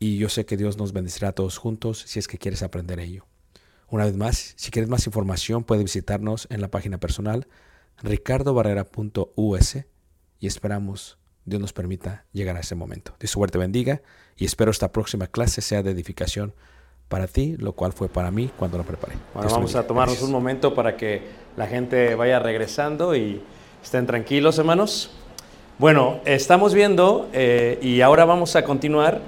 y yo sé que Dios nos bendecirá a todos juntos si es que quieres aprender ello. Una vez más, si quieres más información, puedes visitarnos en la página personal ricardobarrera.us y esperamos Dios nos permita llegar a ese momento. Dios suerte bendiga y espero esta próxima clase sea de edificación para ti, lo cual fue para mí cuando lo preparé. Bueno, Dios vamos bendiga. a tomarnos Gracias. un momento para que la gente vaya regresando y estén tranquilos, hermanos. Bueno, estamos viendo eh, y ahora vamos a continuar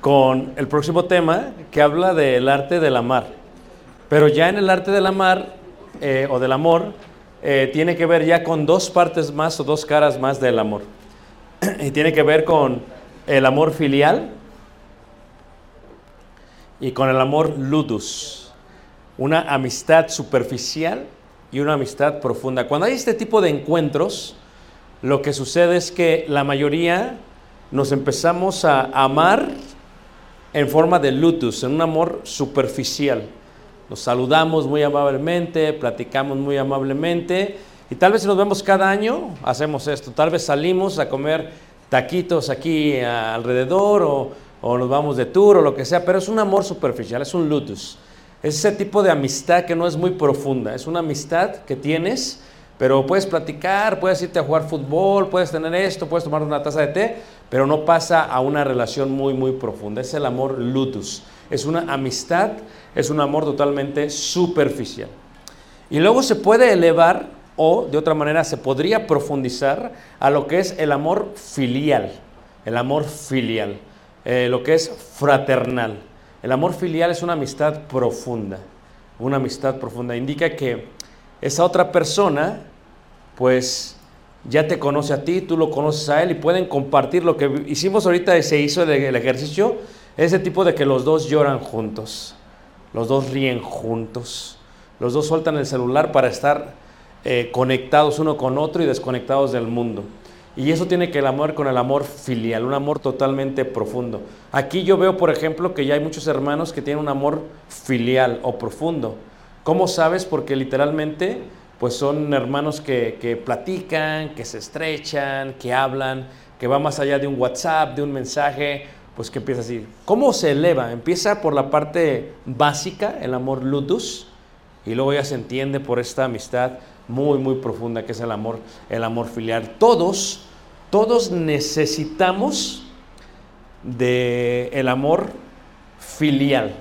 con el próximo tema que habla del arte del amar. Pero ya en el arte del amar eh, o del amor eh, tiene que ver ya con dos partes más o dos caras más del amor. y tiene que ver con el amor filial y con el amor ludus, una amistad superficial y una amistad profunda. Cuando hay este tipo de encuentros, lo que sucede es que la mayoría nos empezamos a amar en forma de ludus, en un amor superficial. Nos saludamos muy amablemente, platicamos muy amablemente y tal vez si nos vemos cada año, hacemos esto. Tal vez salimos a comer taquitos aquí alrededor o, o nos vamos de tour o lo que sea, pero es un amor superficial, es un ludus. Es ese tipo de amistad que no es muy profunda, es una amistad que tienes, pero puedes platicar, puedes irte a jugar fútbol, puedes tener esto, puedes tomar una taza de té, pero no pasa a una relación muy, muy profunda. Es el amor ludus. Es una amistad, es un amor totalmente superficial. Y luego se puede elevar o de otra manera se podría profundizar a lo que es el amor filial, el amor filial, eh, lo que es fraternal. El amor filial es una amistad profunda, una amistad profunda. Indica que esa otra persona, pues ya te conoce a ti, tú lo conoces a él y pueden compartir lo que hicimos ahorita, se hizo el, el ejercicio, ese tipo de que los dos lloran juntos, los dos ríen juntos, los dos sueltan el celular para estar eh, conectados uno con otro y desconectados del mundo. Y eso tiene que el amor con el amor filial, un amor totalmente profundo. Aquí yo veo, por ejemplo, que ya hay muchos hermanos que tienen un amor filial o profundo. ¿Cómo sabes? Porque literalmente, pues son hermanos que, que platican, que se estrechan, que hablan, que va más allá de un WhatsApp, de un mensaje, pues que empieza así. ¿Cómo se eleva? Empieza por la parte básica, el amor ludus, y luego ya se entiende por esta amistad muy, muy profunda que es el amor, el amor filial. Todos, todos necesitamos de el amor filial,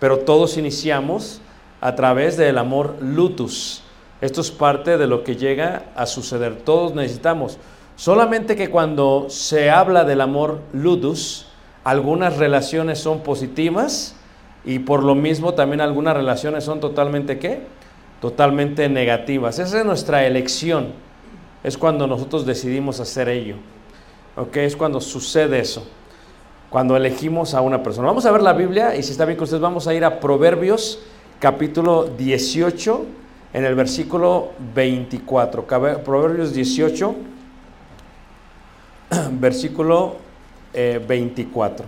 pero todos iniciamos a través del amor lutus. Esto es parte de lo que llega a suceder. Todos necesitamos. Solamente que cuando se habla del amor ludus, algunas relaciones son positivas y por lo mismo también algunas relaciones son totalmente ¿qué? Totalmente negativas. Esa es nuestra elección. Es cuando nosotros decidimos hacer ello. ¿Ok? Es cuando sucede eso. Cuando elegimos a una persona. Vamos a ver la Biblia y si está bien con ustedes vamos a ir a Proverbios capítulo 18 en el versículo 24. Proverbios 18 versículo eh, 24.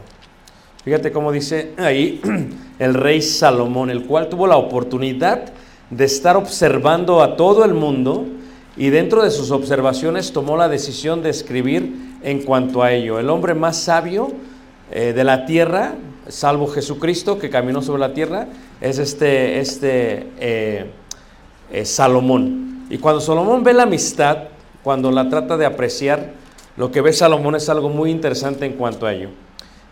Fíjate cómo dice ahí el rey Salomón, el cual tuvo la oportunidad de estar observando a todo el mundo y dentro de sus observaciones tomó la decisión de escribir en cuanto a ello. El hombre más sabio eh, de la tierra, salvo Jesucristo que caminó sobre la tierra, es este, este eh, eh, Salomón. Y cuando Salomón ve la amistad, cuando la trata de apreciar, lo que ve Salomón es algo muy interesante en cuanto a ello.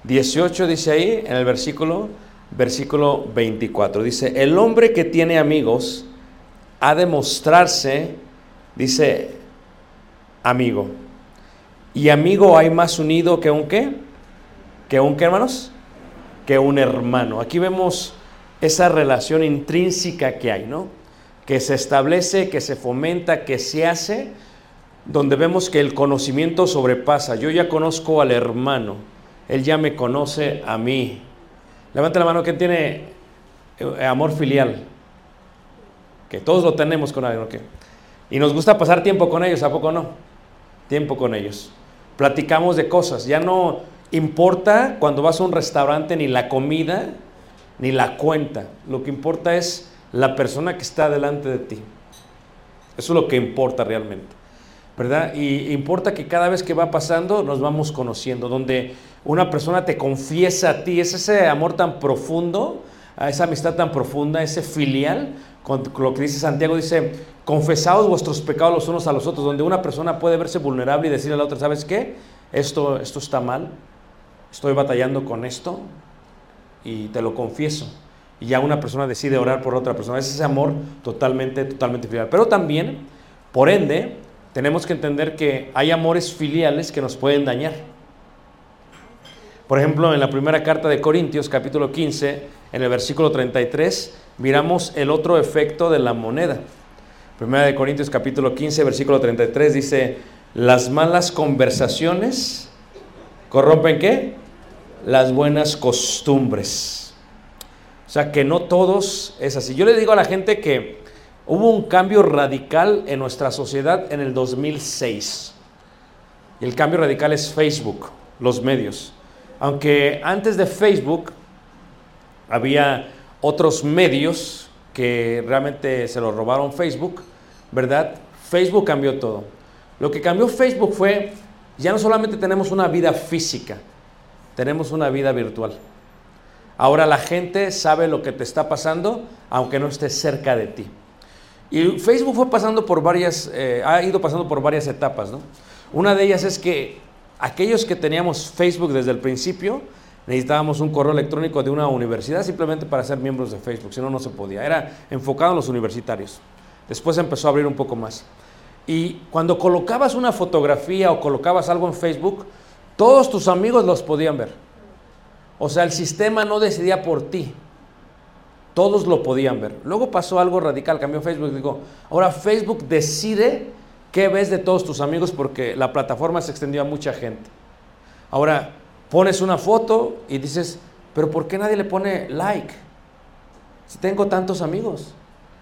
18 dice ahí, en el versículo, versículo 24, dice, el hombre que tiene amigos ha de mostrarse, dice, amigo. Y amigo hay más unido que un qué? Que un qué, hermanos? Que un hermano. Aquí vemos esa relación intrínseca que hay, ¿no? Que se establece, que se fomenta, que se hace, donde vemos que el conocimiento sobrepasa. Yo ya conozco al hermano, él ya me conoce a mí. Levanta la mano, ¿quién tiene eh, amor filial? Que todos lo tenemos con alguien, ¿ok? Y nos gusta pasar tiempo con ellos, ¿a poco no? Tiempo con ellos. Platicamos de cosas. Ya no importa cuando vas a un restaurante ni la comida ni la cuenta. Lo que importa es la persona que está delante de ti. Eso es lo que importa realmente. ¿Verdad? Y importa que cada vez que va pasando nos vamos conociendo, donde una persona te confiesa a ti, es ese amor tan profundo, esa amistad tan profunda, ese filial, con lo que dice Santiago, dice, confesaos vuestros pecados los unos a los otros, donde una persona puede verse vulnerable y decirle a la otra, ¿sabes qué? Esto, esto está mal, estoy batallando con esto y te lo confieso. Y ya una persona decide orar por otra persona. Es ese amor totalmente, totalmente filial. Pero también, por ende, tenemos que entender que hay amores filiales que nos pueden dañar. Por ejemplo, en la primera carta de Corintios, capítulo 15, en el versículo 33, miramos el otro efecto de la moneda. Primera de Corintios, capítulo 15, versículo 33, dice, las malas conversaciones corrompen qué? Las buenas costumbres. O sea, que no todos es así. Yo le digo a la gente que hubo un cambio radical en nuestra sociedad en el 2006. Y el cambio radical es Facebook, los medios. Aunque antes de Facebook había otros medios que realmente se lo robaron Facebook, ¿verdad? Facebook cambió todo. Lo que cambió Facebook fue, ya no solamente tenemos una vida física, tenemos una vida virtual. Ahora la gente sabe lo que te está pasando, aunque no esté cerca de ti. Y Facebook fue pasando por varias, eh, ha ido pasando por varias etapas, ¿no? Una de ellas es que aquellos que teníamos Facebook desde el principio, necesitábamos un correo electrónico de una universidad simplemente para ser miembros de Facebook, si no, no se podía. Era enfocado en los universitarios. Después empezó a abrir un poco más. Y cuando colocabas una fotografía o colocabas algo en Facebook, todos tus amigos los podían ver. O sea, el sistema no decidía por ti. Todos lo podían ver. Luego pasó algo radical, cambió Facebook. Digo, ahora Facebook decide qué ves de todos tus amigos porque la plataforma se extendió a mucha gente. Ahora, pones una foto y dices, pero ¿por qué nadie le pone like? Si tengo tantos amigos.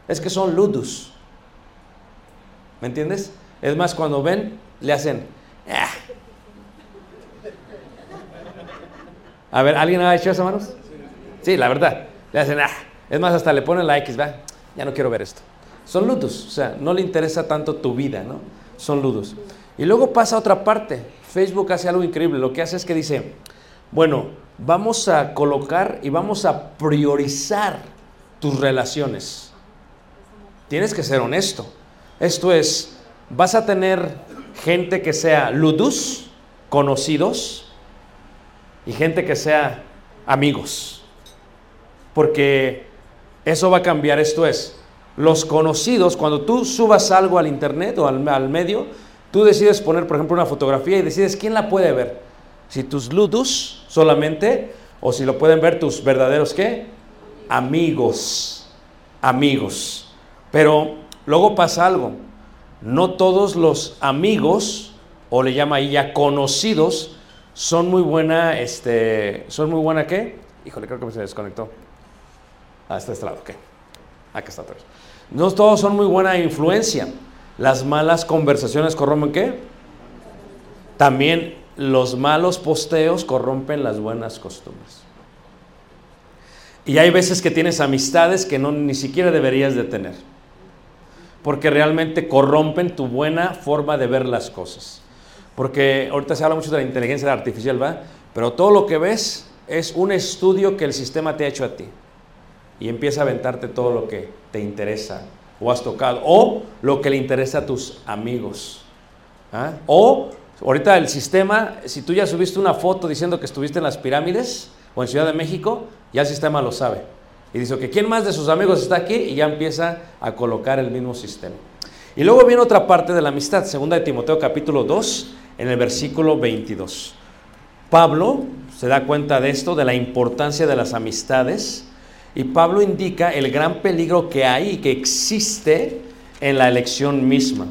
Es que son ludus. ¿Me entiendes? Es más, cuando ven, le hacen... "Ah". A ver, ¿alguien ha hecho eso, manos? Sí, la verdad. Le hacen... "Ah". Es más, hasta le ponen likes, va. Ya no quiero ver esto. Son ludus, o sea, no le interesa tanto tu vida, ¿no? Son ludus. Y luego pasa otra parte. Facebook hace algo increíble. Lo que hace es que dice, bueno, vamos a colocar y vamos a priorizar tus relaciones. Tienes que ser honesto. Esto es, vas a tener gente que sea ludus, conocidos, y gente que sea amigos. Porque eso va a cambiar. Esto es, los conocidos, cuando tú subas algo al internet o al, al medio, tú decides poner, por ejemplo, una fotografía y decides quién la puede ver. Si tus ludus solamente, o si lo pueden ver tus verdaderos, ¿qué? Amigos. Amigos. Pero luego pasa algo. No todos los amigos, o le llama ahí ya conocidos, son muy buena, este, son muy buena, ¿qué? Híjole, creo que se desconectó. Ah, de este lado, ok. Acá está vez. No todos son muy buena influencia. Las malas conversaciones corrompen qué? También los malos posteos corrompen las buenas costumbres. Y hay veces que tienes amistades que no ni siquiera deberías de tener. Porque realmente corrompen tu buena forma de ver las cosas. Porque ahorita se habla mucho de la inteligencia artificial, ¿va? Pero todo lo que ves es un estudio que el sistema te ha hecho a ti. Y empieza a aventarte todo lo que te interesa o has tocado. O lo que le interesa a tus amigos. ¿Ah? O ahorita el sistema, si tú ya subiste una foto diciendo que estuviste en las pirámides o en Ciudad de México, ya el sistema lo sabe. Y dice que quién más de sus amigos está aquí y ya empieza a colocar el mismo sistema. Y luego viene otra parte de la amistad, segunda de Timoteo capítulo 2, en el versículo 22. Pablo se da cuenta de esto, de la importancia de las amistades, y Pablo indica el gran peligro que hay que existe en la elección misma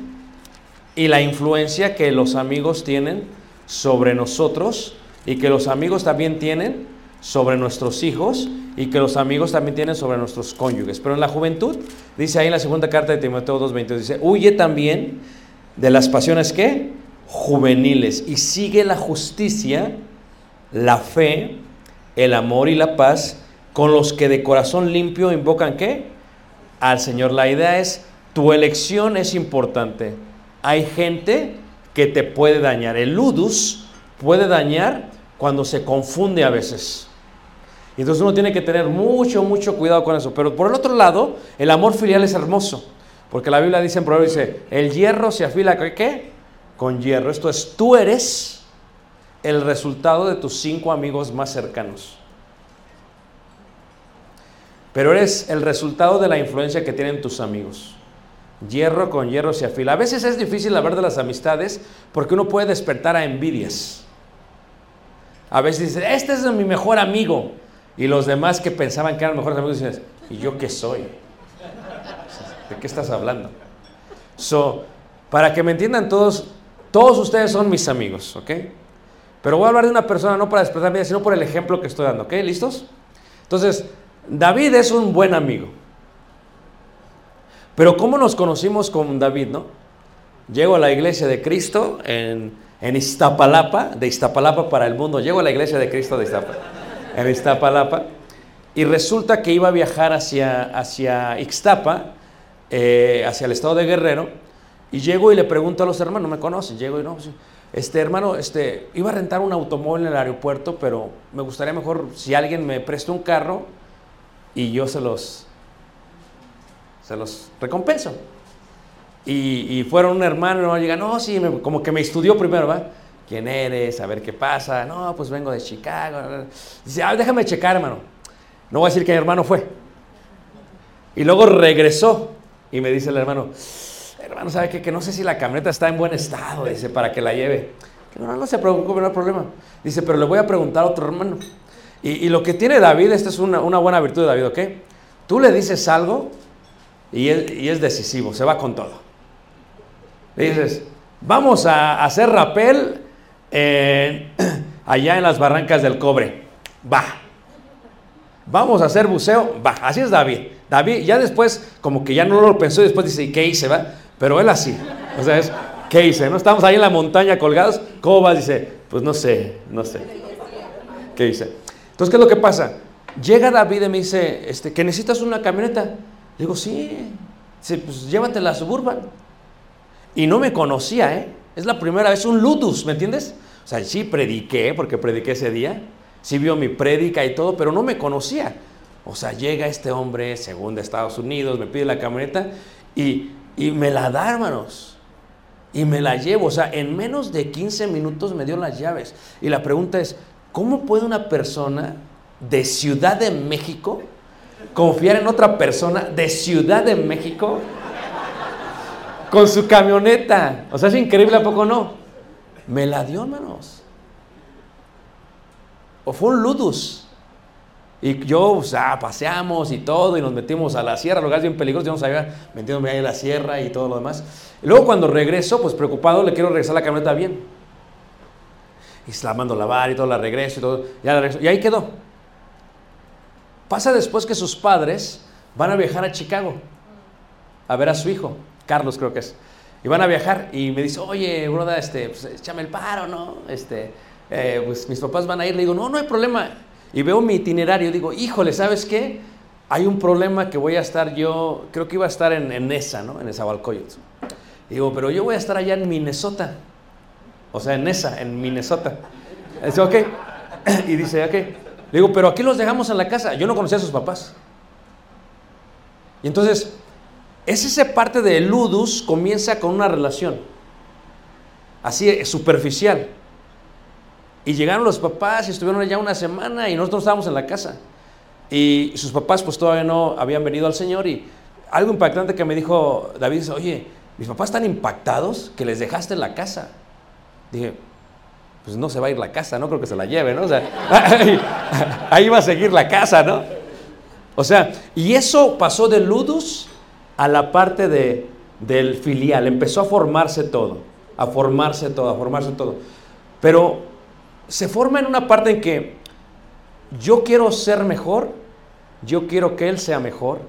y la influencia que los amigos tienen sobre nosotros y que los amigos también tienen sobre nuestros hijos y que los amigos también tienen sobre nuestros cónyuges. Pero en la juventud, dice ahí en la segunda carta de Timoteo 2.20, dice, huye también de las pasiones que juveniles y sigue la justicia, la fe, el amor y la paz con los que de corazón limpio invocan qué? Al Señor. La idea es, tu elección es importante. Hay gente que te puede dañar. El ludus puede dañar cuando se confunde a veces. Entonces uno tiene que tener mucho, mucho cuidado con eso. Pero por el otro lado, el amor filial es hermoso. Porque la Biblia dice en Proverbios, dice, el hierro se afila, ¿qué? Con hierro. Esto es, tú eres el resultado de tus cinco amigos más cercanos. Pero eres el resultado de la influencia que tienen tus amigos. Hierro con hierro se afila. A veces es difícil hablar de las amistades porque uno puede despertar a envidias. A veces dice, este es mi mejor amigo. Y los demás que pensaban que eran mejores amigos dicen, ¿y yo qué soy? ¿De qué estás hablando? So, para que me entiendan todos, todos ustedes son mis amigos, ¿ok? Pero voy a hablar de una persona no para despertar envidia, sino por el ejemplo que estoy dando, ¿ok? ¿Listos? Entonces, David es un buen amigo. Pero ¿cómo nos conocimos con David, no? Llego a la iglesia de Cristo en, en Iztapalapa, de Iztapalapa para el mundo. Llego a la iglesia de Cristo de Iztapalapa, en Iztapalapa, y resulta que iba a viajar hacia, hacia Ixtapa, eh, hacia el estado de Guerrero, y llego y le pregunto a los hermanos, no me conocen, llego y no, este hermano, este, iba a rentar un automóvil en el aeropuerto, pero me gustaría mejor si alguien me presta un carro y yo se los, se los recompenso. Y, fueron un hermano, y llega, no, sí, como que me estudió primero, ¿va? ¿quién eres? A ver qué pasa. No, pues vengo de Chicago. Dice, ah, déjame checar, hermano. No voy a decir que mi hermano fue. Y luego regresó y me dice el hermano, hermano, ¿sabe qué? Que no sé si la camioneta está en buen estado, dice, para que la lleve. No, no se preocupe, no hay problema. Dice, pero le voy a preguntar a otro hermano. Y, y lo que tiene David, esta es una, una buena virtud de David, ¿ok? Tú le dices algo y y es decisivo, se va con todo. Le dices, vamos a hacer rapel eh, allá en las barrancas del cobre. Va. Vamos a hacer buceo. Va. Así es David. David ya después, como que ya no lo pensó y después dice, ¿qué hice? Va? Pero él así. O sea, es, ¿qué hice? ¿No? Estamos ahí en la montaña colgados. ¿Cómo vas? Dice, pues no sé, no sé. ¿Qué hice? Entonces, ¿qué es lo que pasa? Llega David y me dice, este, ¿que necesitas una camioneta? Digo, sí. Dice, pues llévate la suburban. Y no me conocía, ¿eh? Es la primera vez, un ludus, ¿me entiendes? O sea, sí prediqué, porque prediqué ese día. Sí vio mi prédica y todo, pero no me conocía. O sea, llega este hombre, según de Estados Unidos, me pide la camioneta y, y me la da, hermanos. Y me la llevo. O sea, en menos de 15 minutos me dio las llaves. Y la pregunta es, ¿cómo puede una persona de Ciudad de México confiar en otra persona de Ciudad de México con su camioneta? O sea, es increíble, ¿a poco no? Me la dio, hermanos. O fue un ludus. Y yo, o sea, paseamos y todo, y nos metimos a la sierra, lugares bien peligrosos, yo no sabía, metiéndome ahí en la sierra y todo lo demás. Luego cuando regreso, pues preocupado, le quiero regresar la camioneta bien. Y se la mando a lavar y todo, la regreso y todo, ya la regreso. Y ahí quedó. Pasa después que sus padres van a viajar a Chicago a ver a su hijo, Carlos creo que es. Y van a viajar y me dice, oye, broda, este, pues échame el paro, ¿no? Este, eh, pues mis papás van a ir. Le digo, no, no hay problema. Y veo mi itinerario y digo, híjole, ¿sabes qué? Hay un problema que voy a estar yo, creo que iba a estar en, en esa, ¿no? En Esabalcoyot. Digo, pero yo voy a estar allá en Minnesota. O sea, en esa, en Minnesota. Dice, ok. Y dice, ok. Digo, pero aquí los dejamos en la casa. Yo no conocía a sus papás. Y entonces, es esa parte de ludus comienza con una relación. Así, superficial. Y llegaron los papás y estuvieron allá una semana y nosotros estábamos en la casa. Y sus papás pues todavía no habían venido al Señor y algo impactante que me dijo David dice, oye, mis papás están impactados que les dejaste la casa. Dije, pues no se va a ir la casa, no creo que se la lleve, ¿no? O sea, ahí, ahí va a seguir la casa, ¿no? O sea, y eso pasó de ludus a la parte de, del filial. Empezó a formarse todo, a formarse todo, a formarse todo. Pero se forma en una parte en que yo quiero ser mejor, yo quiero que él sea mejor,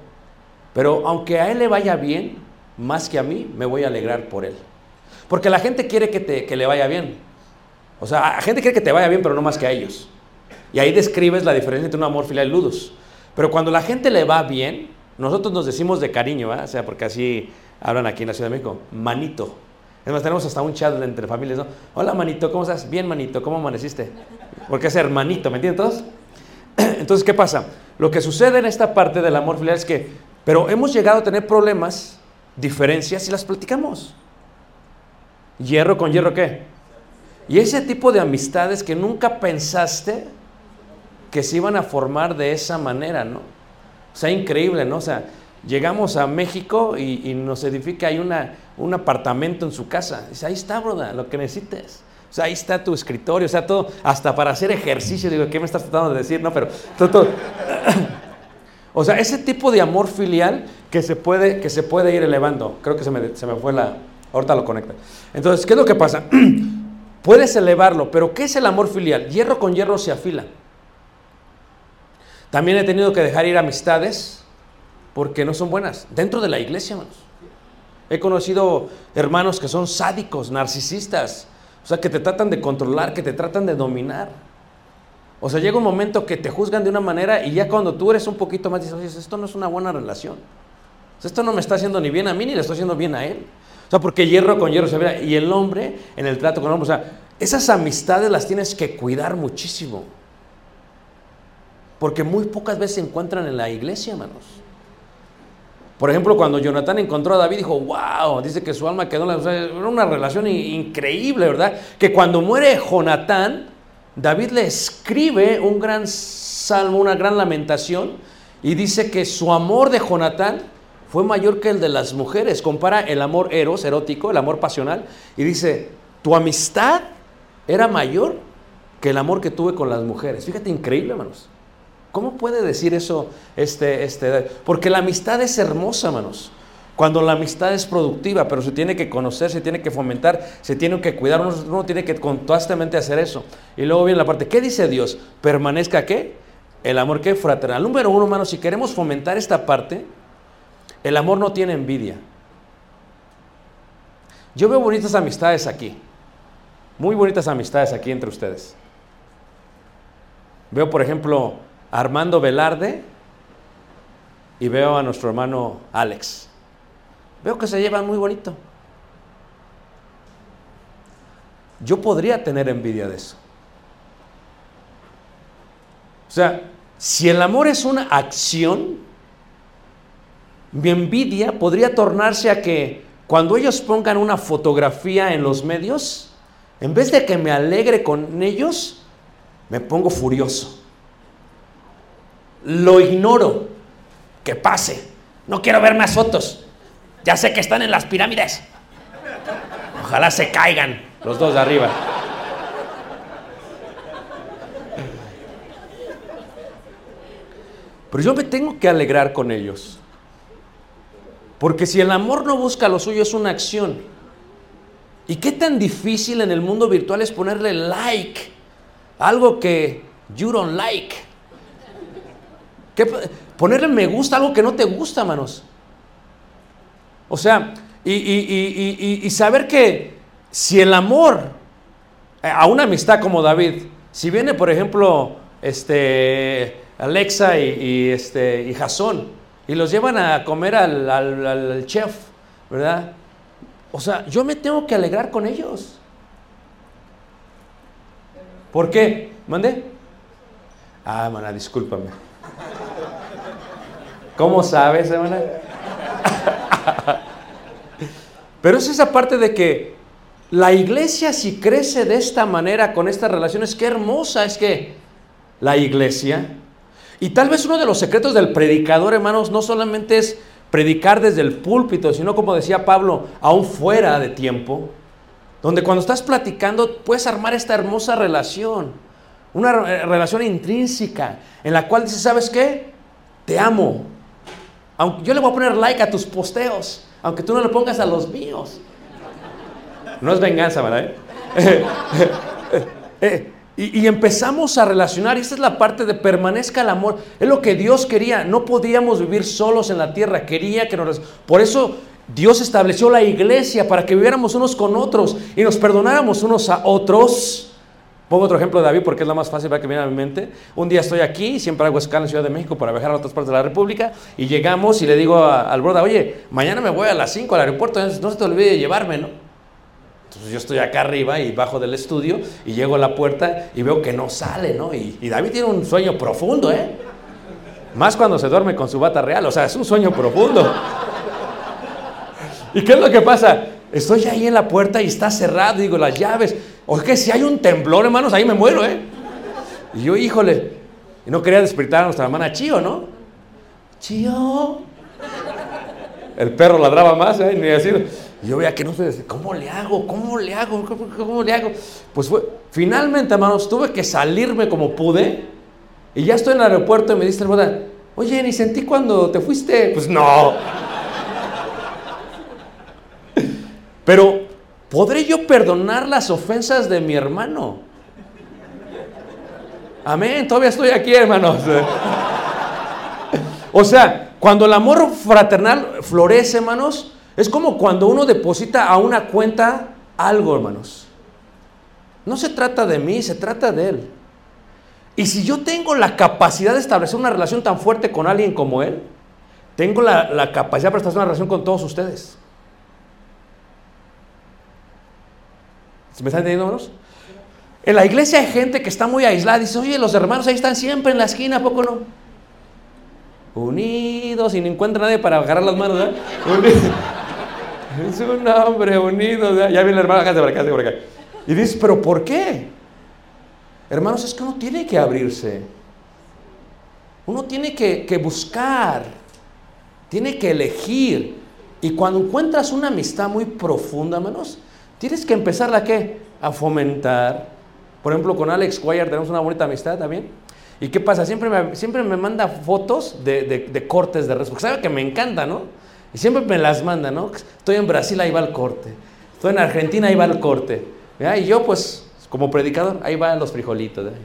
pero aunque a él le vaya bien, más que a mí, me voy a alegrar por él. Porque la gente quiere que, te, que le vaya bien. O sea, la gente quiere que te vaya bien, pero no más que a ellos. Y ahí describes la diferencia entre un amor filial y ludos. Pero cuando la gente le va bien, nosotros nos decimos de cariño, ¿verdad? O sea, porque así hablan aquí en la Ciudad de México, manito. Es más, tenemos hasta un chat entre familias, ¿no? Hola, manito, ¿cómo estás? Bien, manito, ¿cómo amaneciste? Porque es hermanito, ¿me entienden todos? Entonces, ¿qué pasa? Lo que sucede en esta parte del amor filial es que, pero hemos llegado a tener problemas, diferencias y las platicamos. ¿Hierro con hierro qué? Y ese tipo de amistades que nunca pensaste que se iban a formar de esa manera, ¿no? O sea, increíble, ¿no? O sea, llegamos a México y, y nos edifica ahí una, un apartamento en su casa. Dice, ahí está, broda, lo que necesites. O sea, ahí está tu escritorio, o sea, todo, hasta para hacer ejercicio. Digo, ¿qué me estás tratando de decir? No, pero todo, todo. O sea, ese tipo de amor filial que se puede, que se puede ir elevando. Creo que se me, se me fue la... Ahorita lo conecta. Entonces, ¿qué es lo que pasa? Puedes elevarlo, pero ¿qué es el amor filial? Hierro con hierro se afila. También he tenido que dejar ir amistades porque no son buenas. Dentro de la iglesia, hermanos. He conocido hermanos que son sádicos, narcisistas. O sea, que te tratan de controlar, que te tratan de dominar. O sea, llega un momento que te juzgan de una manera y ya cuando tú eres un poquito más dices, oye, esto no es una buena relación. O sea, esto no me está haciendo ni bien a mí ni le estoy haciendo bien a él. O sea, porque hierro con hierro se ve. Y el hombre en el trato con el hombre, o sea, esas amistades las tienes que cuidar muchísimo. Porque muy pocas veces se encuentran en la iglesia, hermanos. Por ejemplo, cuando Jonathan encontró a David, dijo, wow, dice que su alma quedó en la... era una relación increíble, ¿verdad? Que cuando muere Jonatán, David le escribe un gran salmo, una gran lamentación, y dice que su amor de Jonatán fue mayor que el de las mujeres. Compara el amor eros, erótico, el amor pasional, y dice, tu amistad era mayor que el amor que tuve con las mujeres. Fíjate, increíble, hermanos. ¿Cómo puede decir eso este, este? Porque la amistad es hermosa, hermanos. Cuando la amistad es productiva, pero se tiene que conocer, se tiene que fomentar, se tiene que cuidar, uno, tiene que constantemente hacer eso. Y luego viene la parte, ¿qué dice Dios? Permanezca qué? El amor que fraternal. Número uno, hermanos, si queremos fomentar esta parte, el amor no tiene envidia. Yo veo bonitas amistades aquí. Muy bonitas amistades aquí entre ustedes. Veo, por ejemplo, Armando Velarde y veo a nuestro hermano Alex. Veo que se llevan muy bonito. Yo podría tener envidia de eso. O sea, si el amor es una acción, mi envidia podría tornarse a que cuando ellos pongan una fotografía en los medios, en vez de que me alegre con ellos, me pongo furioso. Lo ignoro. Que pase. No quiero ver más fotos. Ya sé que están en las pirámides. Ojalá se caigan los dos de arriba. Pero yo me tengo que alegrar con ellos. Porque si el amor no busca lo suyo es una acción. ¿Y qué tan difícil en el mundo virtual es ponerle like? Algo que you don't like. ¿Qué ponerle me gusta algo que no te gusta, manos. O sea, y, y- y- saber que si el amor eh, a una amistad como David, si viene, por ejemplo, este, Alexa y, este, y Jasón, y los llevan a comer al, al- al chef, ¿verdad? O sea, yo me tengo que alegrar con ellos. ¿Por qué? ¿Mande? Ah, hermana, discúlpame. ¿Cómo sabes, hermana? Pero es esa parte de que la iglesia si crece de esta manera, con estas relaciones, qué hermosa es que la iglesia. Y tal vez uno de los secretos del predicador, hermanos, no solamente es predicar desde el púlpito, sino como decía Pablo, aún fuera de tiempo, donde cuando estás platicando puedes armar esta hermosa relación, una re- relación intrínseca, en la cual dices, ¿sabes qué? Te amo. Aunque yo le voy a poner like a tus posteos, aunque tú no le pongas a los míos. No es venganza, ¿verdad? Eh, y, y empezamos a relacionar, y esta es la parte de permanezca el amor. Es lo que Dios quería. No podíamos vivir solos en la tierra. Quería que nos. Por eso Dios estableció la iglesia para que viviéramos unos con otros y nos perdonáramos unos a otros. Pongo otro ejemplo de David porque es la más fácil para que viene a mi mente. Un día estoy aquí, siempre hago escala en Ciudad de México para viajar a otras partes de la República y llegamos y le digo a- al brother, oye, mañana me voy a las 5 al aeropuerto, no se te olvide de llevarme, ¿no? Entonces yo estoy acá arriba y bajo del estudio y llego a la puerta y veo que no sale, ¿no? Y, y David tiene un sueño profundo, ¿eh? Más cuando se duerme con su bata real, o sea, es un sueño profundo. ¿Y qué es lo que pasa? Estoy ahí en la puerta y está cerrado, digo, las llaves. O que si hay un temblor, hermanos, ahí me muero, ¿eh? Y yo, híjole, y no quería despertar a nuestra hermana Chío, ¿no? Chío. El perro ladraba más, ¿eh? Ni. Y yo veía que no se ¿cómo le hago? ¿Cómo le hago? ¿Cómo, le hago? Pues fue, finalmente, hermanos, tuve que salirme como pude. Y ya estoy en el aeropuerto y me dice boda, oye, ni sentí cuando te fuiste. Pues no. Pero, ¿podré yo perdonar las ofensas de mi hermano? Amén, todavía estoy aquí, hermanos. O sea, cuando el amor fraternal florece, hermanos, es como cuando uno deposita a una cuenta algo, hermanos. No se trata de mí, se trata de él. Y si yo tengo la capacidad de establecer una relación tan fuerte con alguien como él, tengo la, capacidad para establecer una relación con todos ustedes. Me están entendiendo, hermanos? En la iglesia hay gente que está muy aislada. Dice, oye, los hermanos ahí están siempre en la esquina, ¿a poco no? unidos y no encuentra nadie para agarrar las manos. Uni- Es un hombre unido. Ya viene la hermana, hágase por acá, por acá. Y dices, ¿pero por qué? Hermanos, es que uno tiene que abrirse. Uno tiene que, que buscar, tiene que elegir. Y cuando encuentras una amistad muy profunda, hermanos, tienes que empezarla a qué? A fomentar. Por ejemplo, con Alex Guayar tenemos una bonita amistad también. ¿Y qué pasa? Siempre me, siempre me manda fotos de, cortes de res, porque sabe que me encanta, ¿no? Y siempre me las manda, ¿no? Estoy en Brasil, ahí va el corte. Estoy en Argentina, ahí va el corte. Y yo, pues, como predicador, ahí van los frijolitos. ¿verdad?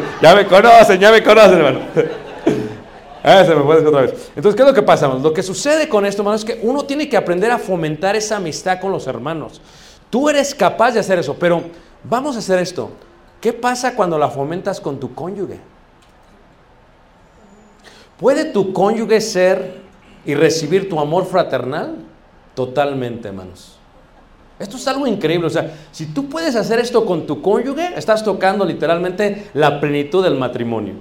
ya me conocen, ya me conocen, hermano. Ah, se me otra vez. Entonces, ¿qué es lo que pasa? Lo que sucede con esto, hermano, es que uno tiene que aprender a fomentar esa amistad con los hermanos. Tú eres capaz de hacer eso, pero vamos a hacer esto. ¿Qué pasa cuando la fomentas con tu cónyuge? ¿Puede tu cónyuge ser y recibir tu amor fraternal? Totalmente, hermanos. Esto es algo increíble. O sea, si tú puedes hacer esto con tu cónyuge, estás tocando literalmente la plenitud del matrimonio.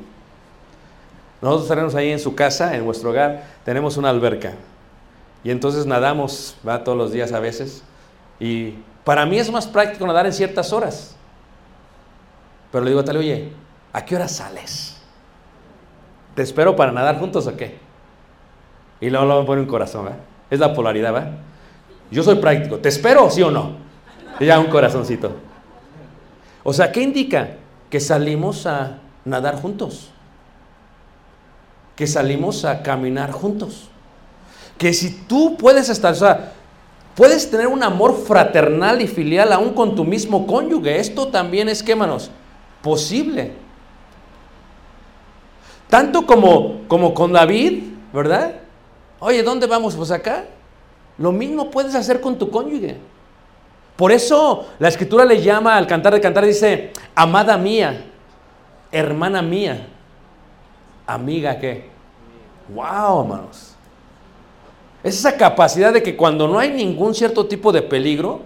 Nosotros tenemos ahí en su casa, en nuestro hogar, tenemos una alberca. Y entonces nadamos, va todos los días a veces. Y para mí es más práctico nadar en ciertas horas. Pero le digo a Tale, oye, ¿a qué hora sales? ¿Te espero para nadar juntos o qué? Y luego, luego me pone un corazón, ¿verdad? Es la polaridad, ¿verdad? Yo soy práctico. ¿Te espero, sí o no? Y ya un corazoncito. O sea, ¿qué indica? Que salimos a nadar juntos. Que salimos a caminar juntos. Que si tú puedes estar, o sea, puedes tener un amor fraternal y filial aún con tu mismo cónyuge. Esto también es, ¿qué, manos? Posible. Tanto como, como con David, ¿verdad? Oye, ¿dónde vamos? Pues acá. Lo mismo puedes hacer con tu cónyuge. Por eso la escritura le llama al cantar de cantar, dice, amada mía, hermana mía, amiga qué. Wow, hermanos. Es esa capacidad de que cuando no hay ningún cierto tipo de peligro,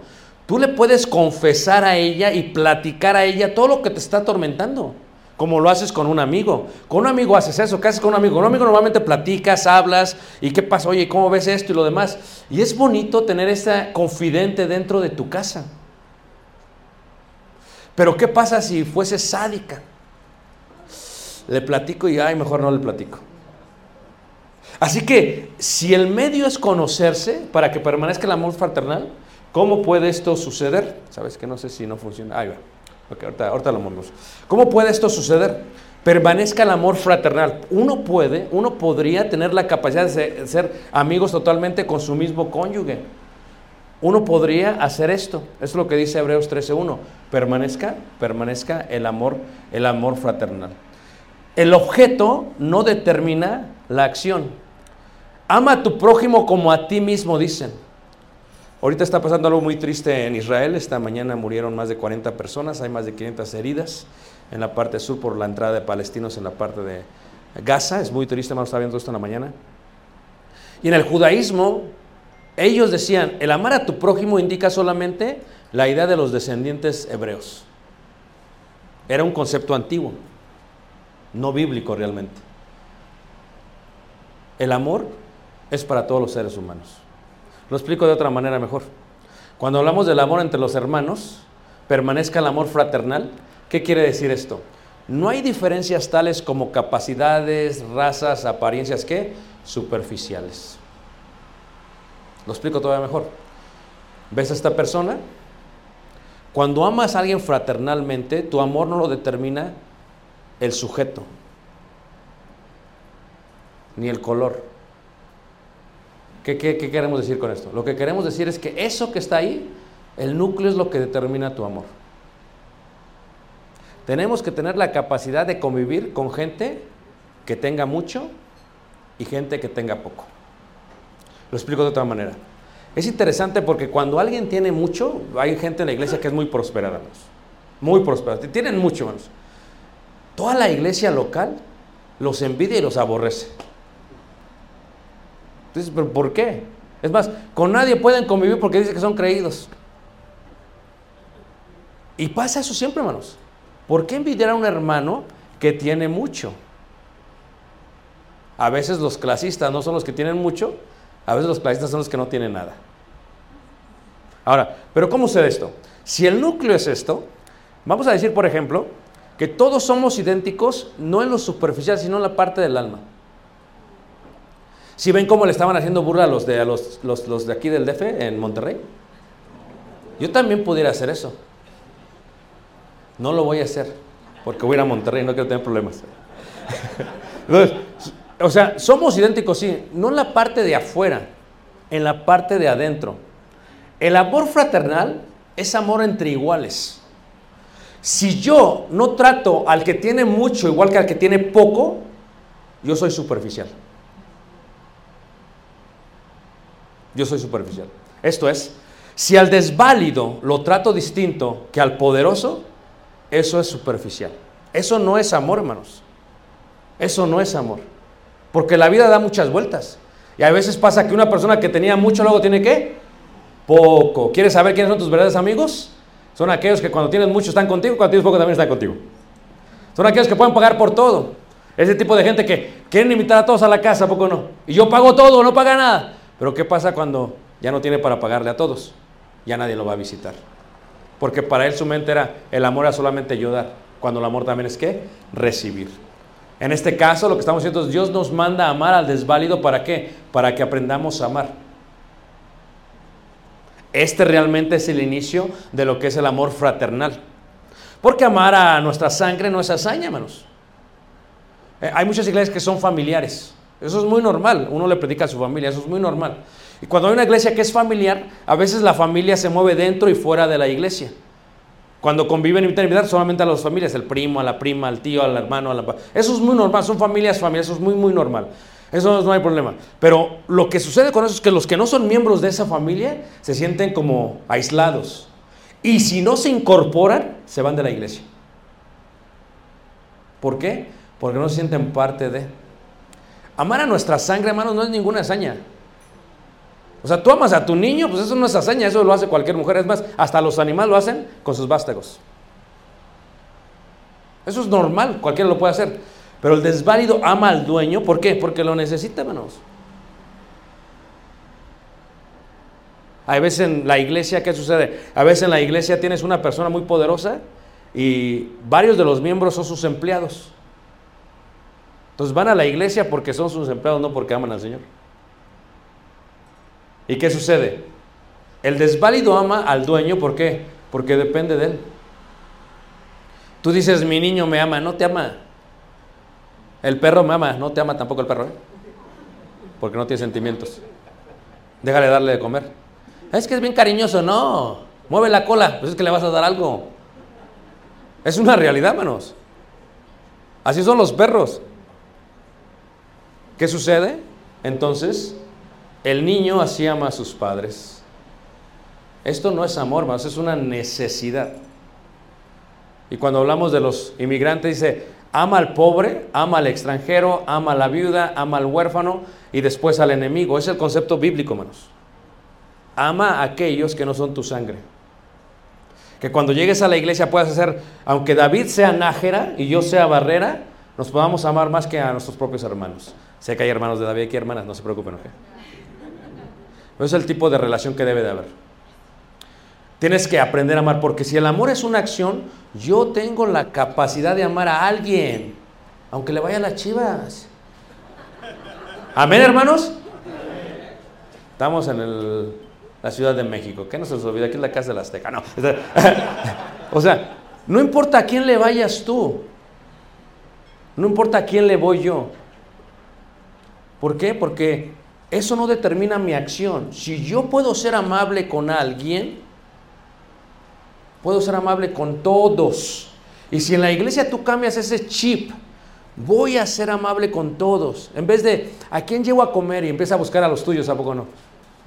tú le puedes confesar a ella y platicar a ella todo lo que te está atormentando. Como lo haces con un amigo. Con un amigo haces eso. ¿Qué haces con un amigo? Con un amigo normalmente platicas, hablas. ¿Y qué pasa? Oye, ¿cómo ves esto y lo demás? Y es bonito tener esa confidente dentro de tu casa. Pero ¿qué pasa si fuese sádica? Le platico y, ay, mejor no le platico. Así que, si el medio es conocerse para que permanezca el amor fraternal, ¿cómo puede esto suceder? Sabes que no sé si no funciona. Ahí va. Ahorita, lo movemos. ¿Cómo puede esto suceder? Permanezca el amor fraternal. Uno puede, uno podría tener la capacidad de ser, de ser amigos totalmente con su mismo cónyuge. Uno podría hacer esto. Eso es lo que dice Hebreos 13.1. Permanezca, permanezca el amor, el amor fraternal. El objeto no determina la acción. Ama a tu prójimo como a ti mismo, dicen. Ahorita está pasando algo muy triste en Israel. Esta mañana murieron más de 40 personas, hay más de 500 heridas en la parte sur por la entrada de palestinos en la parte de Gaza. Es muy triste, hermano, está viendo esto en la mañana. Y en el judaísmo, ellos decían, el amar a tu prójimo indica solamente la idea de los descendientes hebreos. Era un concepto antiguo, no bíblico realmente. El amor es para todos los seres humanos. Lo explico de otra manera mejor. Cuando hablamos del amor entre los hermanos, permanezca el amor fraternal. ¿Qué quiere decir esto? No hay diferencias tales como capacidades, razas, apariencias, ¿qué? Superficiales. Lo explico todavía mejor. ¿Ves a esta persona? Cuando amas a alguien fraternalmente, tu amor no lo determina el sujeto, ni el color. ¿Qué, qué, queremos decir con esto? Lo que queremos decir es que eso que está ahí, el núcleo es lo que determina tu amor. Tenemos que tener la capacidad de convivir con gente que tenga mucho y gente que tenga poco. Lo explico de otra manera. Es interesante porque cuando alguien tiene mucho, hay gente en la iglesia que es muy próspera. Muy próspera. Tienen mucho, hermanos. Toda la iglesia local los envidia y los aborrece. Entonces, ¿pero por qué? Es más, con nadie pueden convivir porque dicen que son creídos. Y pasa eso siempre, hermanos. ¿Por qué envidiar a un hermano que tiene mucho? A veces los clasistas no son los que tienen mucho, a veces los clasistas son los que no tienen nada. Ahora, pero ¿cómo sucede esto? Si el núcleo es esto, vamos a decir, por ejemplo, que todos somos idénticos, no en lo superficial, sino en la parte del alma. Si ven cómo le estaban haciendo burla a los de, los, de aquí del DF en Monterrey, yo también pudiera hacer eso. No lo voy a hacer, porque voy a ir a Monterrey no quiero tener problemas. Entonces, o sea, somos idénticos, sí, no en la parte de afuera, en la parte de adentro. El amor fraternal es amor entre iguales. Si yo no trato al que tiene mucho igual que al que tiene poco, yo soy superficial. Yo soy superficial. Esto es, si al desválido lo trato distinto que al poderoso, eso es superficial. Eso no es amor, hermanos. Eso no es amor. Porque la vida da muchas vueltas. Y a veces pasa que una persona que tenía mucho luego tiene qué? Poco. ¿Quieres saber quiénes son tus verdaderos amigos? Son aquellos que cuando tienes mucho están contigo, cuando tienes poco también están contigo. Son aquellos que pueden pagar por todo. Ese tipo de gente que quieren invitar a todos a la casa, ¿a poco no? Y yo pago todo, no paga nada. Pero ¿qué pasa cuando ya no tiene para pagarle a todos? Ya nadie lo va a visitar. Porque para él su mente era, el amor era solamente ayudar, cuando el amor también es qué? Recibir. En este caso lo que estamos haciendo es Dios nos manda a amar al desválido, ¿para qué? Para que aprendamos a amar. Este realmente es el inicio de lo que es el amor fraternal. Porque amar a nuestra sangre no es hazaña, hermanos. Eh, hay muchas iglesias que son familiares. Eso es muy normal. Uno le predica a su familia, eso es muy normal. Y cuando hay una iglesia que es familiar, a veces la familia se mueve dentro y fuera de la iglesia. Cuando conviven, invitan a invitar solamente a las familias, el primo, a la prima, al tío, al hermano, a la... Eso es muy normal, son familias, familias, eso es muy, muy normal. Eso no hay problema. Pero lo que sucede con eso es que los que no son miembros de esa familia se sienten como aislados. Y si no se incorporan, se van de la iglesia. ¿Por qué? Porque no se sienten parte de... Amar a nuestra sangre, hermanos, no es ninguna hazaña. O sea, tú amas a tu niño, pues eso no es hazaña, eso lo hace cualquier mujer. Es más, hasta los animales lo hacen con sus vástagos. Eso es normal, cualquiera lo puede hacer. Pero el desválido ama al dueño, ¿por qué? Porque lo necesita, hermanos. Hay veces en la iglesia, ¿qué sucede? A veces en la iglesia tienes una persona muy poderosa y varios de los miembros son sus empleados. Entonces van a la iglesia porque son sus empleados, no porque aman al Señor. ¿Y qué sucede? El desválido ama al dueño, ¿por qué? Porque depende de él. Tú dices, mi niño me ama, no te ama. El perro me ama, no te ama tampoco el perro, ¿eh? Porque no tiene sentimientos. Déjale darle de comer. Es que es bien cariñoso, no. Mueve la cola, pues es que le vas a dar algo. Es una realidad, manos. Así son los perros. ¿Qué sucede? Entonces, el niño así ama a sus padres. Esto no es amor, más es una necesidad. Y cuando hablamos de los inmigrantes, dice, ama al pobre, ama al extranjero, ama a la viuda, ama al huérfano y después al enemigo. Es el concepto bíblico, hermanos. Ama a aquellos que no son tu sangre. Que cuando llegues a la iglesia puedas hacer, aunque David sea nájera y yo sea barrera, nos podamos amar más que a nuestros propios hermanos. Sé que hay hermanos de David aquí, hermanas, no se preocupen, ¿ok? Pero es el tipo de relación que debe de haber. Tienes que aprender a amar, porque si el amor es una acción, yo tengo la capacidad de amar a alguien, aunque le vaya a las chivas. Amén, hermanos. Estamos en la Ciudad de México. ¿Qué no se nos olvida? Aquí es la casa de la Azteca. No. o sea, no importa a quién le vayas tú. No importa a quién le voy yo. ¿Por qué? Porque eso no determina mi acción. Si yo puedo ser amable con alguien, puedo ser amable con todos. Y si en la iglesia tú cambias ese chip, voy a ser amable con todos. En vez de, ¿a quién llevo a comer? Y empieza a buscar a los tuyos, ¿a poco no?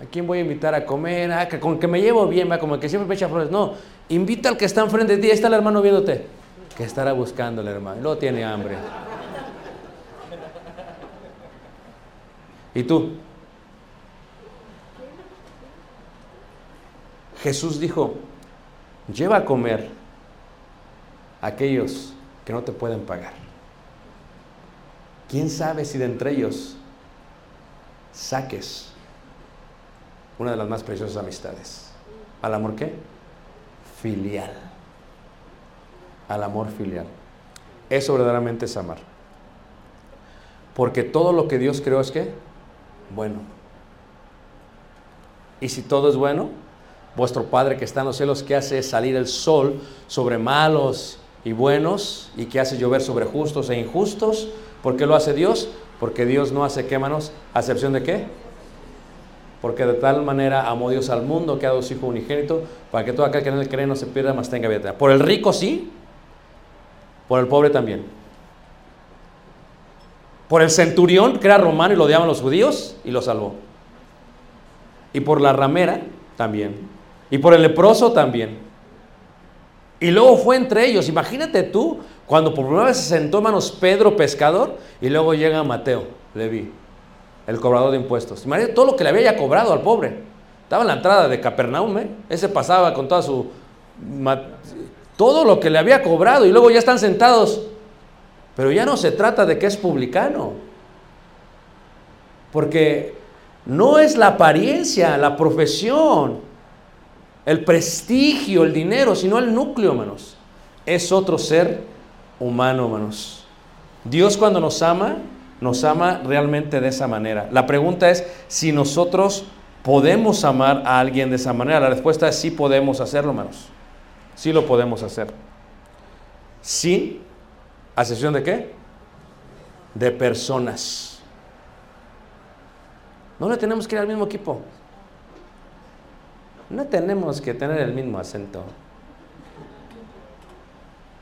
¿A quién voy a invitar a comer? Ah, que con que me llevo bien, va, como el que siempre me echa flores. No, invita al que está enfrente de ti. Ahí está el hermano viéndote. Que estará buscando el hermano. Luego tiene hambre. ¿Y tú? Jesús dijo, lleva a comer a aquellos que no te pueden pagar. quién sabe si de entre ellos saques una de las más preciosas amistades. ¿Al amor qué? Filial. Al amor filial. Eso verdaderamente es amar. Porque todo lo que Dios creó es que bueno. Y si todo es bueno, vuestro Padre que está en los cielos, que hace salir el sol sobre malos y buenos, y que hace llover sobre justos e injustos, ¿por qué lo hace Dios? Porque Dios no hace qué, manos, acepción de qué? Porque de tal manera amó Dios al mundo que ha dado su Hijo unigénito, para que todo aquel que en él cree no se pierda, mas tenga vida. Por el rico sí, por el pobre también. Por el centurión, que era romano y lo odiaban los judíos, y lo salvó. Y por la ramera también. Y por el leproso también. Y luego fue entre ellos. Imagínate tú, cuando por primera vez se sentó manos Pedro, pescador, y luego llega Mateo, Leví, el cobrador de impuestos. Imagínate todo lo que le había ya cobrado al pobre. Estaba en la entrada de Capernaum, ¿eh? Ese pasaba con toda su... Todo lo que le había cobrado y luego ya están sentados. Pero ya no se trata de que es publicano. Porque no es la apariencia, la profesión, el prestigio, el dinero, sino el núcleo, hermanos. Es otro ser humano, hermanos. Dios cuando nos ama, nos ama realmente de esa manera. La pregunta es si nosotros podemos amar a alguien de esa manera. La respuesta es sí podemos hacerlo, hermanos. Sí lo podemos hacer. Sí, ¿a excepción de qué? De personas. No le tenemos que ir al mismo equipo. No tenemos que tener el mismo acento.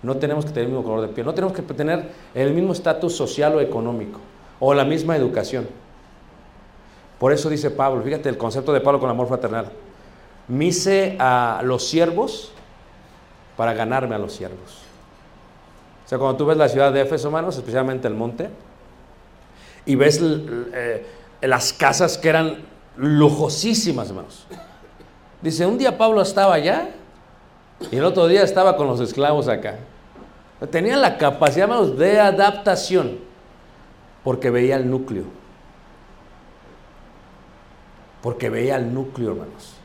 No tenemos que tener el mismo color de piel. No tenemos que tener el mismo estatus social o económico. O la misma educación. Por eso dice Pablo, fíjate el concepto de Pablo con amor fraternal. Mise a los siervos para ganarme a los siervos. O sea, cuando tú ves la ciudad de Éfeso, hermanos, especialmente el monte, y ves eh, las casas que eran lujosísimas, hermanos. Dice, un día Pablo estaba allá y el otro día estaba con los esclavos acá. Tenía la capacidad, hermanos, de adaptación porque veía el núcleo. Porque veía el núcleo, hermanos.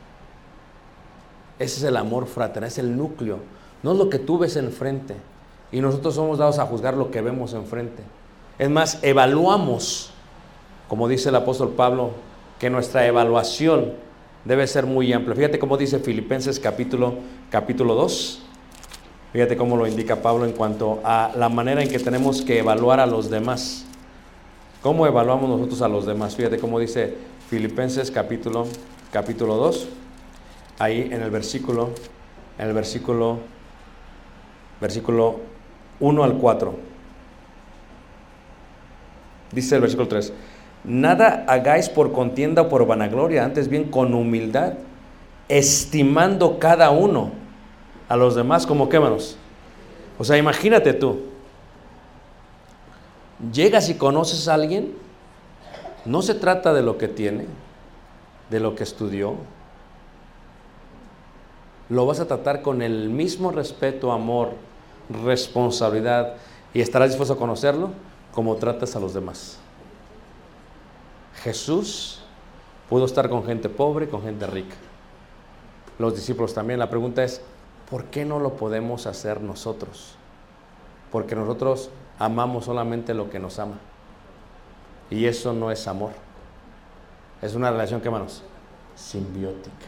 Ese es el amor fraternal, es el núcleo. No es lo que tú ves enfrente. Y nosotros somos dados a juzgar lo que vemos enfrente. Es más, evaluamos, como dice el apóstol Pablo, que nuestra evaluación debe ser muy amplia. Fíjate cómo dice Filipenses capítulo, capítulo 2. Fíjate cómo lo indica Pablo en cuanto a la manera en que tenemos que evaluar a los demás. ¿Cómo evaluamos nosotros a los demás? Fíjate cómo dice Filipenses capítulo, capítulo 2. Ahí en el versículo, en el versículo, versículo 1 al 4. Dice el versículo 3. Nada hagáis por contienda o por vanagloria, antes bien con humildad, estimando cada uno a los demás como qué manos. O sea, imagínate tú, llegas y conoces a alguien, no se trata de lo que tiene, de lo que estudió, lo vas a tratar con el mismo respeto, amor, responsabilidad y estarás dispuesto a conocerlo como tratas a los demás. Jesús pudo estar con gente pobre, con gente rica. Los discípulos también. La pregunta es, ¿por qué no lo podemos hacer nosotros? Porque nosotros amamos solamente lo que nos ama. Y eso no es amor. Es una relación, ¿qué hermanos? Simbiótica.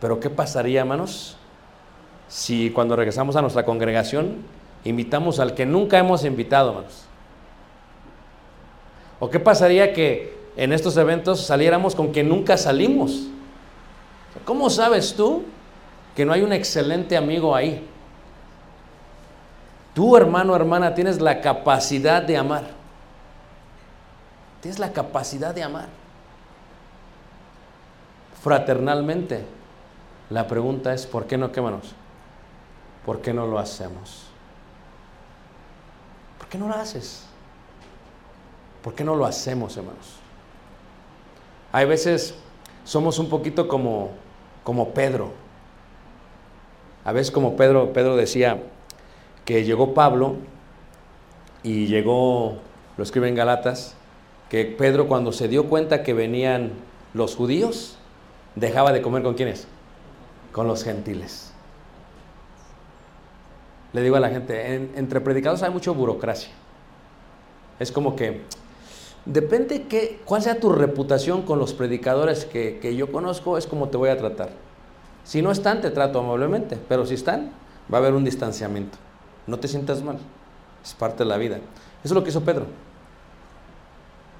Pero ¿qué pasaría, hermanos? Si cuando regresamos a nuestra congregación invitamos al que nunca hemos invitado, hermanos. ¿O qué pasaría que en estos eventos saliéramos con que nunca salimos? ¿Cómo sabes tú que no hay un excelente amigo ahí? Tú, hermano, hermana, tienes la capacidad de amar. Tienes la capacidad de amar. Fraternalmente. La pregunta es, ¿por qué no quémanos? ¿Por qué no lo hacemos? ¿Por qué no lo haces? ¿Por qué no lo hacemos, hermanos? Hay veces somos un poquito como, como Pedro. A veces como Pedro, Pedro decía que llegó Pablo Y llegó, lo escribe en Galatas, que Pedro cuando se dio cuenta que venían los judíos, dejaba de comer con quiénes? Con los gentiles. Le digo a la gente, en- entre predicadores hay mucha burocracia. Es como que, depende que, cuál sea tu reputación con los predicadores que, que yo conozco, es como te voy a tratar. Si no están, te trato amablemente, pero si están, va a haber un distanciamiento. No te sientas mal, es parte de la vida. Eso es lo que hizo Pedro.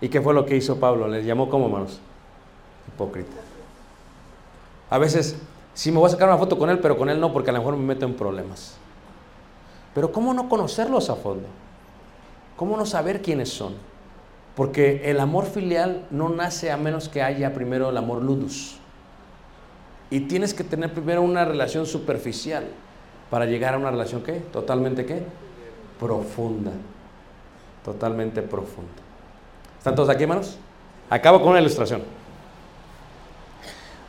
¿Y qué fue lo que hizo Pablo? Les llamó como hermanos hipócrita. A veces, sí me voy a sacar una foto con él, pero con él no, porque a lo mejor me meto en problemas. Pero ¿cómo no conocerlos a fondo? ¿Cómo no saber quiénes son? Porque el amor filial no nace a menos que haya primero el amor ludus. Y tienes que tener primero una relación superficial para llegar a una relación ¿qué? Totalmente ¿qué? Profunda. Totalmente profunda. ¿Están todos aquí, hermanos? Acabo con una ilustración.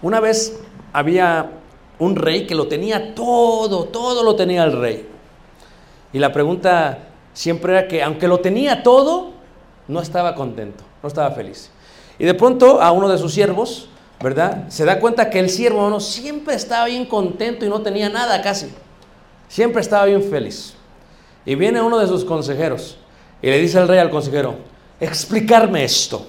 Una vez había un rey que lo tenía todo, todo lo tenía el rey. Y la pregunta siempre era que aunque lo tenía todo, no estaba contento, no estaba feliz. Y de pronto a uno de sus siervos, ¿verdad? Se da cuenta que el siervo hermano, siempre estaba bien contento y no tenía nada casi. Siempre estaba bien feliz. Y viene uno de sus consejeros y le dice al rey al consejero, explicarme esto.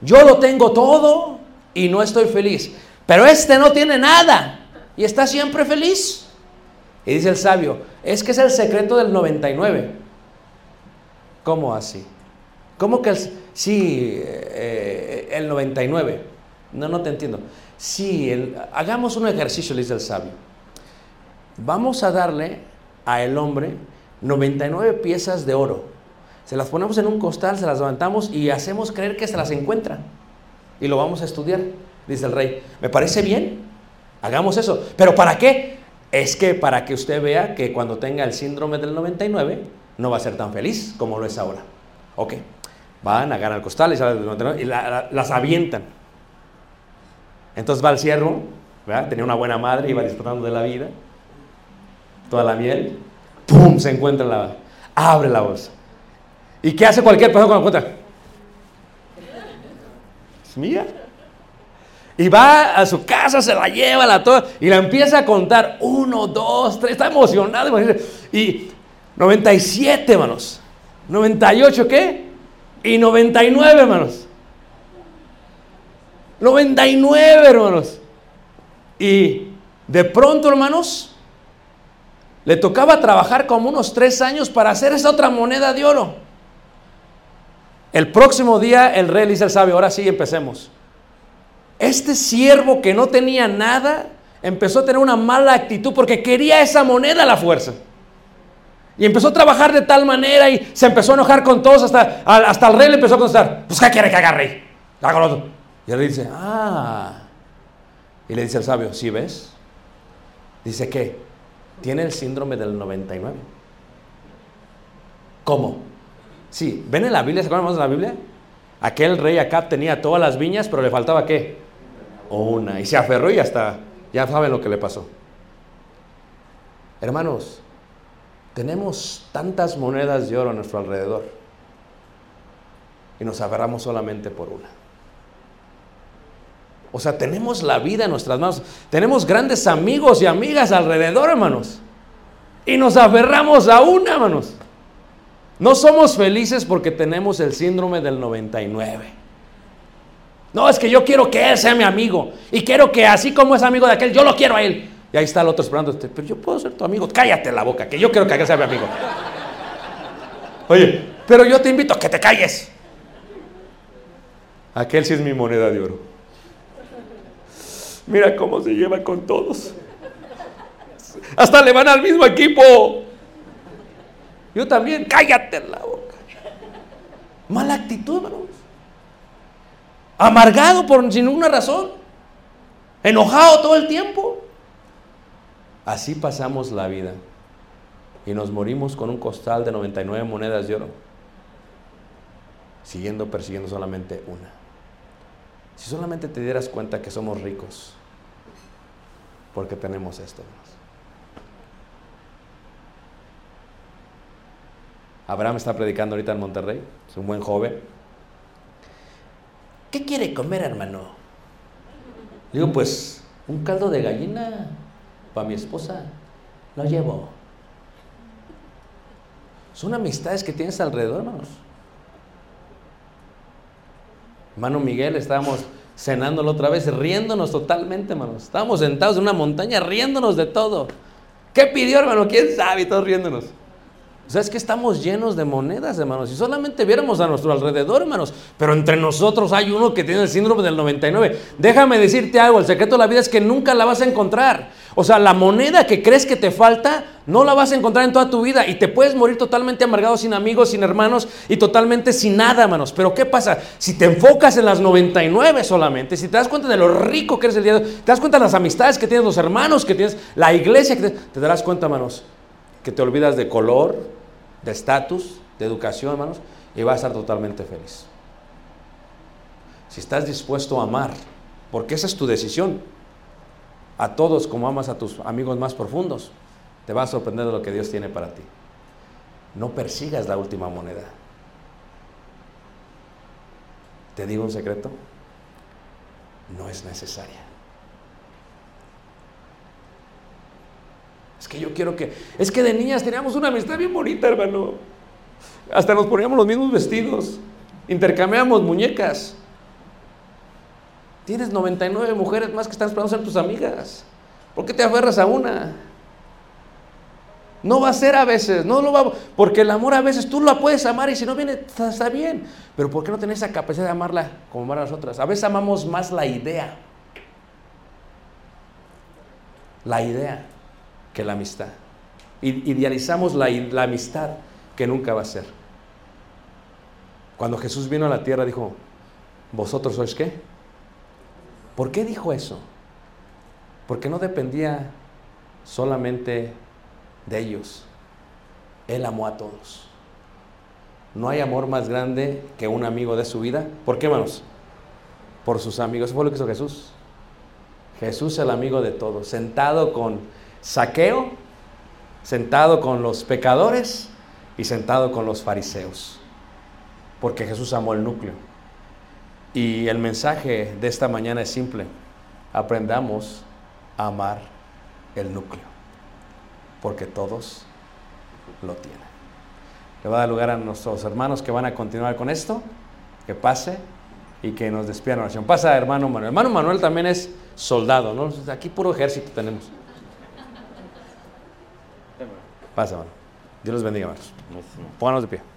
Yo lo tengo todo y no estoy feliz, pero este no tiene nada y está siempre feliz. Y dice el sabio, es que es el secreto del 99. ¿Cómo así? ¿Cómo que el, sí, eh, el 99? No, no te entiendo. Sí, hagamos un ejercicio, dice el sabio. Vamos a darle a el hombre 99 piezas de oro. Se las ponemos en un costal, se las levantamos y hacemos creer que se las encuentra. Y lo vamos a estudiar, dice el rey. ¿Me parece bien? Hagamos eso. ¿Pero para qué? Es que para que usted vea que cuando tenga el síndrome del 99 no va a ser tan feliz como lo es ahora. Ok. Van, agarran el costal y, salen del 99 y la- la- las avientan. Entonces va al ciervo, tenía una buena madre, iba disfrutando de la vida, toda la miel, ¡pum! Se encuentra en la, abre la bolsa. ¿Y qué hace cualquier persona cuando la encuentra? Es mía. Y va a su casa, se la lleva, la toda, y la empieza a contar. Uno, dos, tres, está emocionado. Y 97, hermanos. 98, ¿qué? Y 99, hermanos. 99, hermanos. Y de pronto, hermanos, le tocaba trabajar como unos tres años para hacer esa otra moneda de oro. El próximo día el rey le dice al sabio, ahora sí empecemos. Este siervo que no tenía nada empezó a tener una mala actitud porque quería esa moneda a la fuerza. Y empezó a trabajar de tal manera y se empezó a enojar con todos hasta, hasta el rey le empezó a contestar, pues ¿qué quiere que haga rey? Hágalo tú". Y el rey dice, ah. Y le dice al sabio, ¿sí ves? Dice que tiene el síndrome del 99. ¿Cómo? Sí, ¿ven en la Biblia? ¿Se acuerdan más de la Biblia? Aquel rey acá tenía todas las viñas, pero le faltaba qué? Una. Y se aferró y hasta, ya saben lo que le pasó. Hermanos, tenemos tantas monedas de oro a nuestro alrededor y nos aferramos solamente por una. O sea, tenemos la vida en nuestras manos. Tenemos grandes amigos y amigas alrededor, hermanos. Y nos aferramos a una, hermanos. No somos felices porque tenemos el síndrome del 99. No, es que yo quiero que él sea mi amigo. Y quiero que así como es amigo de aquel, yo lo quiero a él. Y ahí está el otro esperando. Pero yo puedo ser tu amigo. Cállate la boca, que yo quiero que aquel sea mi amigo. Oye, pero yo te invito a que te calles. Aquel sí es mi moneda de oro. Mira cómo se lleva con todos. Hasta le van al mismo equipo. Yo también, cállate la boca. Mala actitud, hermanos. Amargado por sin ninguna razón. Enojado todo el tiempo. Así pasamos la vida. Y nos morimos con un costal de 99 monedas de oro. Siguiendo persiguiendo solamente una. Si solamente te dieras cuenta que somos ricos. Porque tenemos esto. Abraham está predicando ahorita en Monterrey, es un buen joven. ¿Qué quiere comer, hermano? Digo, pues un caldo de gallina para mi esposa. Lo llevo. Son amistades que tienes alrededor, hermanos. Hermano Miguel, estábamos cenándolo otra vez, riéndonos totalmente, hermanos. Estábamos sentados en una montaña riéndonos de todo. ¿Qué pidió, hermano? ¿Quién sabe? Y todos riéndonos. O sea, es que estamos llenos de monedas, hermanos. Si solamente viéramos a nuestro alrededor, hermanos. Pero entre nosotros hay uno que tiene el síndrome del 99. Déjame decirte algo, el secreto de la vida es que nunca la vas a encontrar. O sea, la moneda que crees que te falta, no la vas a encontrar en toda tu vida. Y te puedes morir totalmente amargado, sin amigos, sin hermanos y totalmente sin nada, hermanos. Pero ¿qué pasa? Si te enfocas en las 99 solamente, si te das cuenta de lo rico que eres el día de hoy, te das cuenta de las amistades que tienes, los hermanos que tienes, la iglesia que tienes, te darás cuenta, hermanos, que te olvidas de color, de estatus, de educación, hermanos, y vas a estar totalmente feliz. Si estás dispuesto a amar, porque esa es tu decisión, a todos como amas a tus amigos más profundos, te va a sorprender de lo que Dios tiene para ti. No persigas la última moneda. Te digo un secreto, no es necesaria. Es que yo quiero que... Es que de niñas teníamos una amistad bien bonita, hermano. Hasta nos poníamos los mismos vestidos. Intercambiábamos muñecas. Tienes 99 mujeres más que están esperando ser tus amigas. ¿Por qué te aferras a una? No va a ser a veces, no lo va porque el amor a veces tú la puedes amar y si no viene está, está bien, pero ¿por qué no tenés esa capacidad de amarla como amar a nosotras? A veces amamos más la idea, la idea que la amistad. Idealizamos la, la amistad que nunca va a ser. Cuando Jesús vino a la tierra dijo, ¿vosotros sois qué? ¿Por qué dijo eso? Porque no dependía solamente de ellos. Él amó a todos. No hay amor más grande que un amigo de su vida. ¿Por qué, hermanos? Por sus amigos. Eso fue lo que hizo Jesús. Jesús el amigo de todos, sentado con Saqueo, sentado con los pecadores y sentado con los fariseos. Porque Jesús amó el núcleo. Y el mensaje de esta mañana es simple. Aprendamos a amar el núcleo. Porque todos lo tienen. Le va a dar lugar a nuestros hermanos que van a continuar con esto. Que pase y que nos despidan oración. Pasa, hermano Manuel. Hermano Manuel también es soldado. Aquí puro ejército tenemos. Pasa, hermano. Dios los bendiga, hermanos. Pónganos de pie.